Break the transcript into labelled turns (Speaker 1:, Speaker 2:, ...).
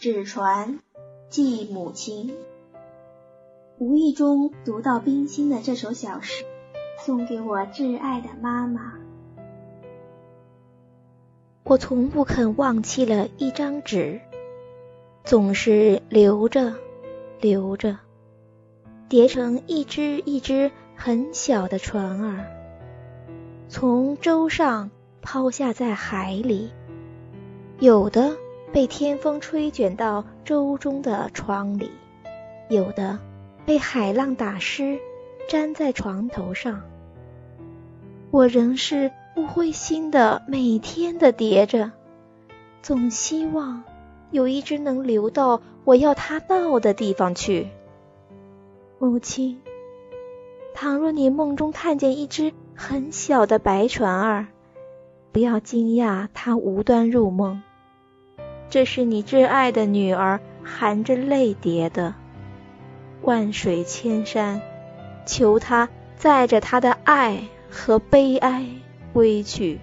Speaker 1: 纸船寄母亲。无意中读到冰心的这首小诗，送给我挚爱的妈妈。
Speaker 2: 我从不肯忘记了一张纸，总是留着，留着，叠成一只一只很小的船儿，从舟上抛下在海里，有的。被天风吹卷到舟中的窗里，有的被海浪打湿，粘在床头上。我仍是不灰心的，每天的叠着，总希望有一只能流到我要它到的地方去。母亲，倘若你梦中看见一只很小的白船儿，不要惊讶它无端入梦。这是你挚爱的女儿含着泪叠的，万水千山，求他载着他的爱和悲哀归去。